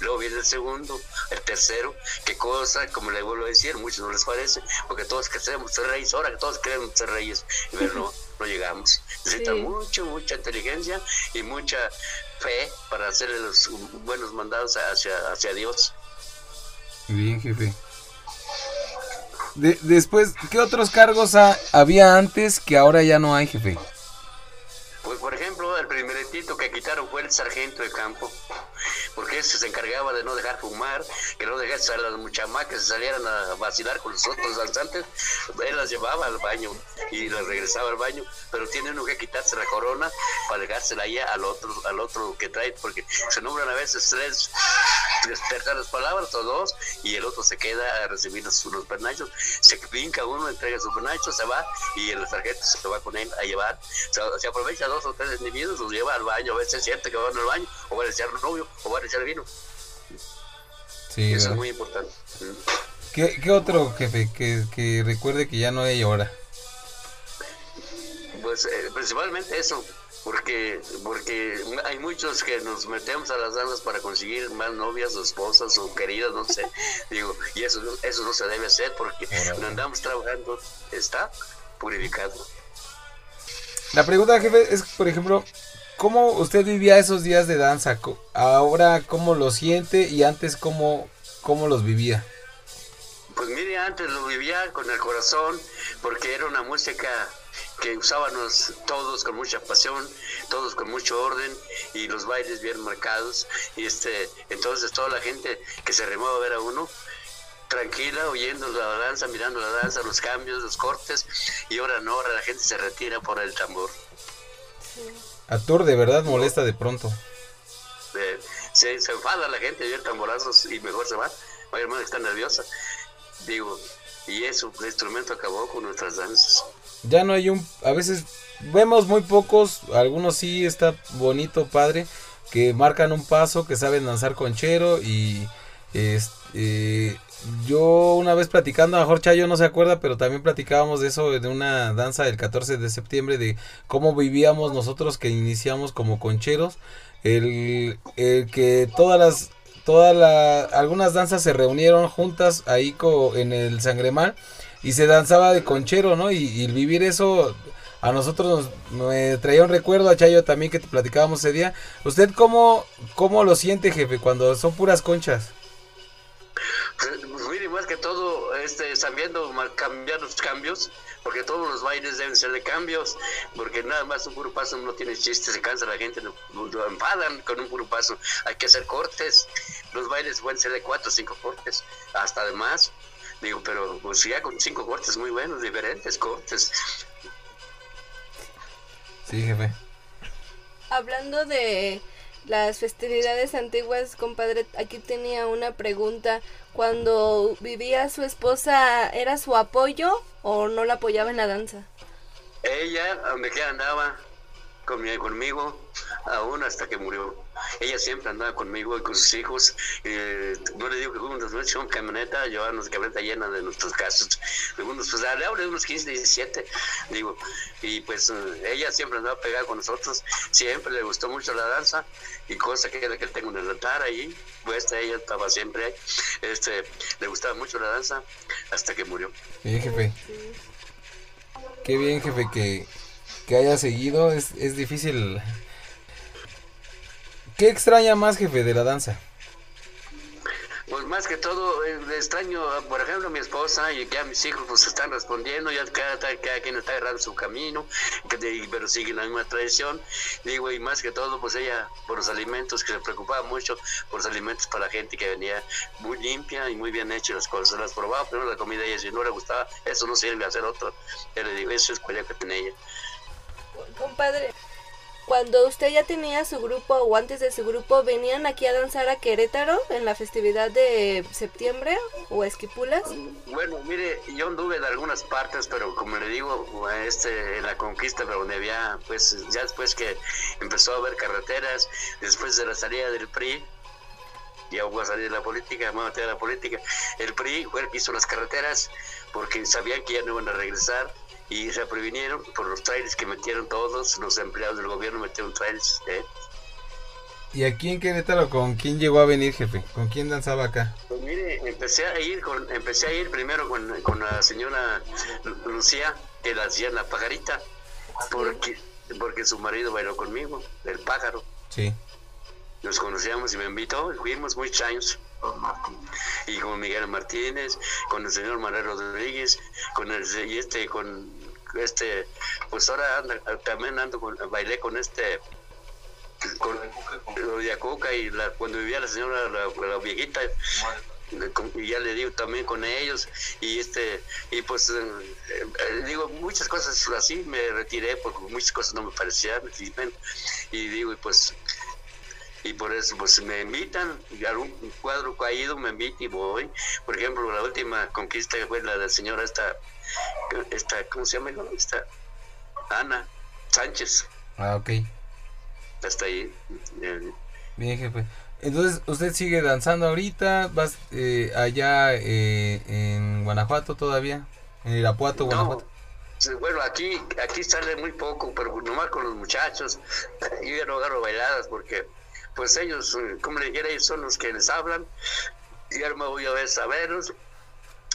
Luego viene el segundo, el tercero, qué cosa, como le vuelvo a decir, muchos no les parece, porque todos queremos ser reyes, ahora que todos queremos ser reyes, pero no, no llegamos. Necesita Sí. mucho, mucha inteligencia y mucha fe para hacerle los buenos mandados hacia, hacia Dios. Bien, jefe. De- después, ¿qué otros cargos ha- había antes que ahora ya no hay, jefe? Pues por ejemplo, el primeritito que quitaron fue el sargento de campo, porque ese se encargaba de no dejar fumar, que no dejar a las muchamacas salieran a vacilar con los otros danzantes, él las llevaba al baño y las regresaba al baño, pero tiene uno que quitarse la corona para dejársela allá al otro, al otro que trae, porque se nombran a veces tres, tres terceras palabras o dos, y el otro se queda a recibir los, los se brinca uno, entrega su penacho, se va, y el sargento se va con él a llevar, se, se aprovecha dos o tres individuos, los lleva al baño, a veces siente que van al baño, o van a echar novio, o van a echar vino, Sí, eso es muy importante. ¿Qué, qué otro, jefe, que, que recuerde que ya no hay ahora? Pues eh, principalmente eso, porque porque hay muchos que nos metemos a las danzas para conseguir más novias o esposas o queridas, no sé, digo, y eso, no- eso no se debe hacer porque cuando andamos trabajando está purificado. La pregunta, jefe, es, por ejemplo, ¿cómo usted vivía esos días de danza? Ahora, ¿cómo lo siente? Y antes, ¿cómo, cómo los vivía? Pues mire, antes lo vivía con el corazón porque era una música que usábamos todos con mucha pasión, todos con mucho orden y los bailes bien marcados y este entonces toda la gente que se remaba a ver a uno tranquila oyendo la danza, mirando la danza, los cambios, los cortes y ahora no, ahora la gente se retira por el tambor. Atur de verdad molesta de pronto. Eh, se, se enfada la gente, oye tamborazos y mejor se va. Mi hermana está nerviosa. Digo, y eso, el instrumento acabó con nuestras danzas. Ya no hay un, a veces vemos muy pocos, algunos sí está bonito, padre, que marcan un paso, que saben danzar conchero y este, yo una vez platicando, a lo mejor Chayo no se acuerda, pero también platicábamos de eso, de una danza del 14 de septiembre, de cómo vivíamos nosotros que iniciamos como concheros, el, el que todas las, todas las, algunas danzas se reunieron juntas ahí co, en el Sangremal y se danzaba de conchero, ¿no? Y, vivir eso a nosotros nos me traía un recuerdo, a Chayo también que te platicábamos ese día. ¿Usted cómo, cómo lo siente, jefe, cuando son puras conchas? Pues mire, más que todo, este, están viendo cambiar los cambios, porque todos los bailes deben ser de cambios, porque nada más un puro paso no tiene chiste, se cansa la gente, lo, lo enfadan con un puro paso. Hay que hacer cortes, los bailes pueden ser de cuatro o cinco cortes, hasta de más. Digo, pero pues ya con cinco cortes muy buenos, diferentes cortes. Sí, jefe. Hablando de las festividades antiguas, compadre, aquí tenía una pregunta. Cuando vivía su esposa, ¿era su apoyo o no la apoyaba en la danza? Ella, donde quiera andaba conmigo, conmigo, aún hasta que murió. Ella siempre andaba conmigo y con sus hijos. Eh, no le digo que fuimos noches con camioneta, llevábamos camioneta llena de nuestros casos. Algunos, pues, hablo de unos 15, 17, digo. Y pues eh, ella siempre andaba pegada con nosotros. Siempre le gustó mucho la danza y cosa que era que tengo en el altar ahí. Pues ella estaba siempre ahí. Este, le gustaba mucho la danza hasta que murió. Bien, jefe. Qué bien, jefe, que, que haya seguido. Es, es difícil. ¿Qué extraña más, jefe, de la danza? Pues más que todo, eh, extraño, por ejemplo, a mi esposa y ya mis hijos pues están respondiendo, ya cada, cada quien está agarrando su camino, que, pero siguen la misma tradición. Digo, y más que todo, pues ella por los alimentos, que se preocupaba mucho por los alimentos para la gente que venía muy limpia y muy bien hecha las cosas. Las probaba, pero la comida a ella, si no le gustaba, eso no sirve hacer otro. Yo le digo, eso es cualidad que tiene ella. Compadre, cuando usted ya tenía su grupo o antes de su grupo, ¿venían aquí a danzar a Querétaro en la festividad de septiembre o Esquipulas? Bueno, mire, yo anduve en algunas partes, pero como le digo, este, en la conquista, pero donde había, pues ya después que empezó a haber carreteras, después de la salida del PRI, ya voy a salir de la política, me a meter a la política, el PRI fue el que hizo las carreteras porque sabían que ya no iban a regresar y se previnieron por los trailers que metieron todos, los empleados del gobierno metieron trailers. ¿eh? ¿Y aquí en Querétaro con quién llegó a venir, jefe? ¿Con quién danzaba acá? Pues mire, empecé a ir con, empecé a ir primero con, con la señora Lucía, que la hacía la pajarita, porque, porque su marido bailó conmigo, el pájaro. Sí. Nos conocíamos y me invitó, fuimos muchos años. Y con Miguel Martínez, con el señor Manuel Rodríguez, con el y este, con este, pues ahora anda, también ando con, bailé con este con lo de Acuca y la, cuando vivía la señora, la, la viejita, y ya le digo también con ellos y este y pues eh, eh, digo muchas cosas así me retiré porque muchas cosas no me parecían y, y digo y pues y por eso pues me invitan y algún cuadro caído me invita y voy por ejemplo la última conquista fue la de la señora esta esta cómo se llama esta Ana Sánchez Ah, ok. hasta ahí eh, Bien, jefe. Entonces, ¿usted sigue danzando ahorita? ¿Vas eh, allá eh, en Guanajuato todavía? ¿En Irapuato, Guanajuato? bueno, aquí, aquí sale muy poco, pero nomás con los muchachos. Yo ya no agarro bailadas porque, pues ellos, eh, como le dijera, ellos son los que les hablan. Y ahora me voy a ver saberlos.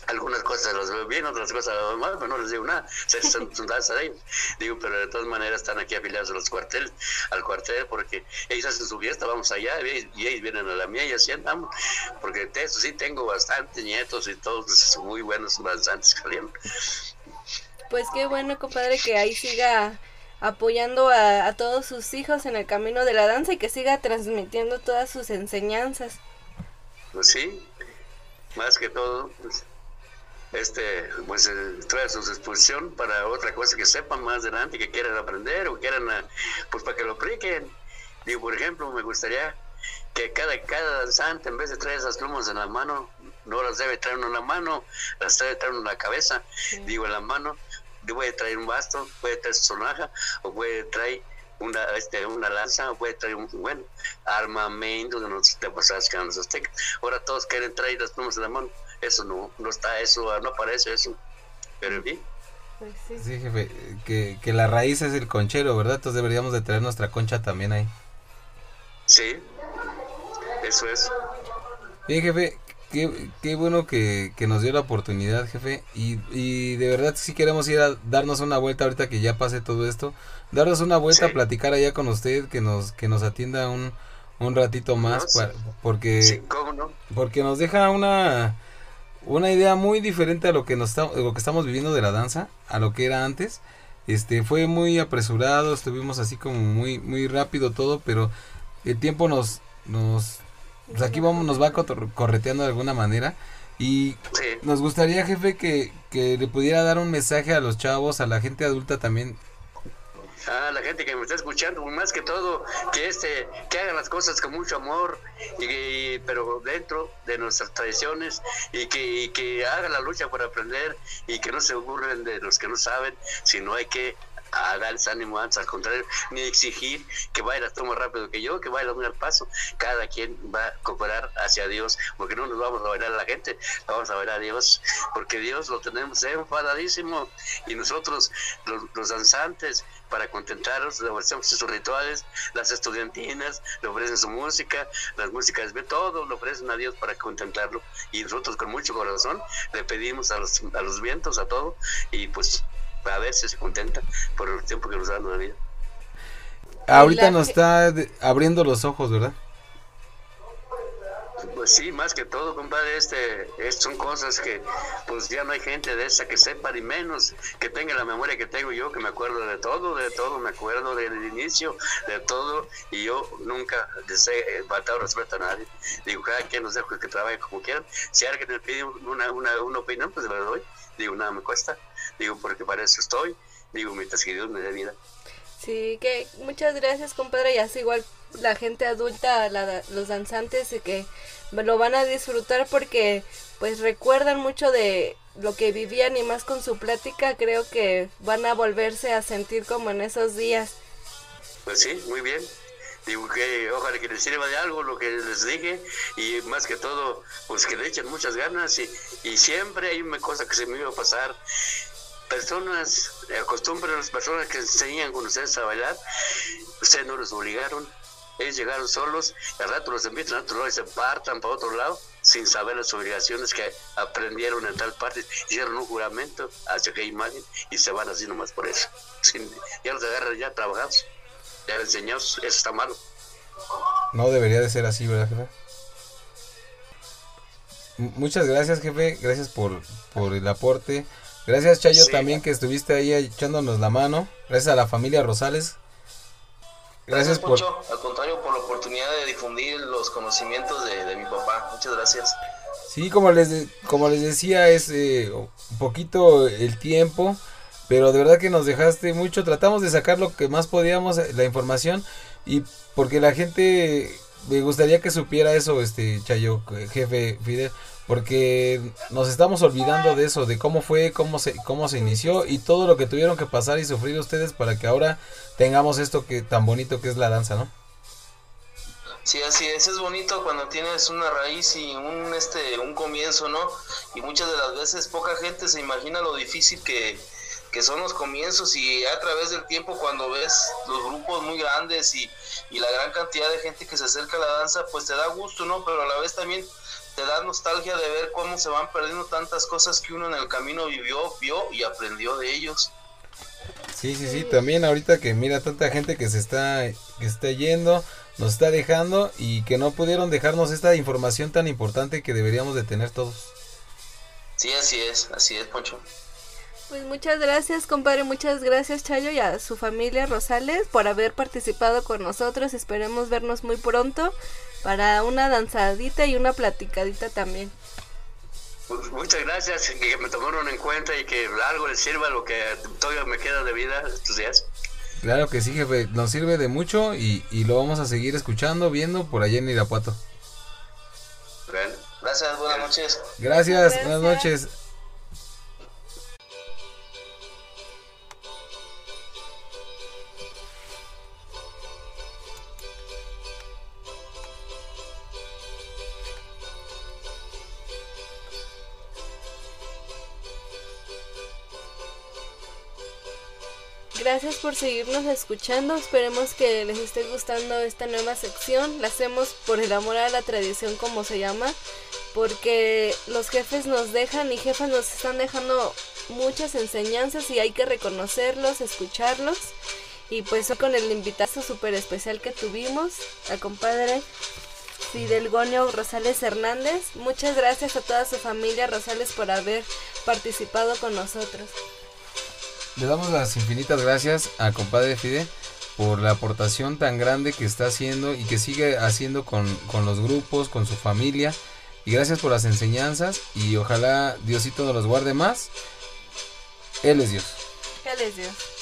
Algunas cosas las veo bien, otras cosas las veo mal, pero no les digo nada. Se son de ellos. Digo, pero de todas maneras están aquí afiliados a los cuarteles, al cuartel, porque ellos hacen su fiesta, vamos allá, y, ellos vienen a la mía y así andamos. Porque de eso sí tengo bastantes nietos y todos muy buenos danzantes que salieron. Pues qué bueno, compadre, que ahí siga apoyando a, a todos sus hijos en el camino de la danza y que siga transmitiendo todas sus enseñanzas. Pues sí, más que todo, pues, este, pues eh, trae su exposición para otra cosa que sepan más adelante, que quieran aprender o quieran, ah, pues para que lo apliquen. Digo, por ejemplo, me gustaría que cada, cada danzante, en vez de traer esas plumas en la mano, no las debe traer en la mano, las debe traer en la cabeza. Digo, en la mano, puede traer un basto, puede traer sonaja, o puede traer una, este, una lanza, o puede traer un, bueno, armamento de los antepasados que los aztecas. Ahora todos quieren traer las plumas en la mano. Eso no, no está, eso no aparece eso. Pero en fin. Pues sí. Sí, jefe, que, que la raíz es el conchero, ¿verdad? Entonces deberíamos de traer nuestra concha también ahí. Sí, eso es. Bien, jefe, qué, qué bueno que, que nos dio la oportunidad, jefe. Y, y de verdad sí queremos ir a darnos una vuelta ahorita que ya pase todo esto. Darnos una vuelta Sí. a platicar allá con usted, que nos, que nos atienda un, un ratito más, No, porque, Sí, ¿cómo no? porque nos deja una, una idea muy diferente a lo que, nos lo que estamos viviendo de la danza, a lo que era antes. Este, fue muy apresurado, estuvimos así como muy, muy rápido todo, pero el tiempo nos, nos, pues aquí vamos, nos va correteando de alguna manera. Y Sí. nos gustaría, jefe, que, que le pudiera dar un mensaje a los chavos, a la gente adulta también. a la gente que me está escuchando, más que todo, que este, que hagan las cosas con mucho amor, y, pero dentro de nuestras tradiciones, y que, y que hagan la lucha por aprender, y que no se burlen de los que no saben, sino hay que a darles ánimo antes, al contrario, ni exigir que bailas tú más rápido que yo, que bailas muy al paso. Cada quien va a cooperar hacia Dios, porque no nos vamos a bailar a la gente, vamos a bailar a Dios, porque Dios lo tenemos enfadadísimo y nosotros, los, danzantes, para contentarlos, le ofrecemos sus rituales, las estudiantinas le ofrecen su música, las músicas todo le ofrecen a Dios para contemplarlo y nosotros con mucho corazón le pedimos a los, a los vientos, a todo y pues a ver si se contenta por el tiempo que nos dan la vida. Ahorita la nos está de- abriendo los ojos, ¿verdad? Pues sí, más que todo, compadre, este, es- son cosas que pues ya no hay gente de esa que sepa, ni menos que tenga la memoria que tengo yo, que me acuerdo de todo, de todo, me acuerdo del inicio, de todo, y yo nunca les he faltado respeto a nadie. Digo, cada quien los dejo que trabaje como quieran. Si alguien me pide una, una, una opinión, pues le doy. Digo, nada me cuesta. Digo, porque para eso estoy. Digo, mientras que Dios me dé vida. Sí, que muchas gracias, compadre. Y así igual la gente adulta, la- los danzantes, y que lo van a disfrutar porque pues recuerdan mucho de lo que vivían y más con su plática, creo que van a volverse a sentir como en esos días. Pues sí, muy bien. Digo que ojalá que les sirva de algo lo que les dije y más que todo, pues que le echen muchas ganas y, y siempre hay una cosa que se me iba a pasar. Personas, eh, acostumbran a las personas que enseñan con ustedes a bailar, ustedes no los obligaron, ellos llegaron solos, al rato los invitan a otro lado y se partan para otro lado sin saber las obligaciones que aprendieron en tal parte, hicieron un juramento hacia qué imagen y se van así nomás por eso. Sin- ya los agarran ya trabajados ya enseñados, eso está malo. No debería de ser así, ¿verdad, jefe? M- Muchas gracias, jefe. Gracias por, por el aporte. Gracias, Chayo, Sí. también que estuviste ahí echándonos la mano. Gracias a la familia Rosales. Gracias por... Poncho. Al contrario, por la oportunidad de difundir los conocimientos de, de mi papá. Muchas gracias. Sí, como les, de- como les decía, es eh, un poquito el tiempo, pero de verdad que nos dejaste mucho. Tratamos de sacar lo que más podíamos, eh, la información, y porque la gente me gustaría que supiera eso, este Chayo, eh, jefe Fidel, porque nos estamos olvidando de eso, de cómo fue, cómo se, cómo se inició y todo lo que tuvieron que pasar y sufrir ustedes para que ahora tengamos esto que tan bonito que es la danza, ¿no? Sí, así es, es bonito cuando tienes una raíz y un este un comienzo, ¿no? Y muchas de las veces poca gente se imagina lo difícil que, que son los comienzos y a través del tiempo cuando ves los grupos muy grandes y, y la gran cantidad de gente que se acerca a la danza, pues te da gusto, ¿no? Pero a la vez también te da nostalgia de ver cómo se van perdiendo tantas cosas que uno en el camino vivió, vio y aprendió de ellos. Sí, sí, sí, también ahorita que mira tanta gente que se está que está yendo, nos está dejando y que no pudieron dejarnos esta información tan importante que deberíamos de tener todos. Sí, así es, así es, Poncho. Pues muchas gracias, compadre. Muchas gracias, Chayo, y a su familia Rosales por haber participado con nosotros. Esperemos vernos muy pronto para una danzadita y una platicadita también. Pues, Muchas gracias que me tomaron en cuenta y que algo les sirva lo que todavía me queda de vida estos días. Claro que sí, jefe, nos sirve de mucho y, y lo vamos a seguir escuchando, viendo por allá en Irapuato. Gracias. Gracias, buenas noches. Gracias, Gracias. buenas noches. Gracias por seguirnos escuchando. Esperemos que les esté gustando esta nueva sección. La hacemos por el amor a la tradición, como se llama. Porque los jefes nos dejan y jefas nos están dejando muchas enseñanzas y hay que reconocerlos, escucharlos. Y pues con el invitado súper especial que tuvimos, a compadre Fidel Gonio Rosales Hernández. Muchas gracias a toda su familia Rosales por haber participado con nosotros. Le damos las infinitas gracias a compadre Fide por la aportación tan grande que está haciendo y que sigue haciendo con, con los grupos, con su familia. Y gracias por las enseñanzas y ojalá Diosito nos los guarde más. Él es Dios. ¿Qué les dio?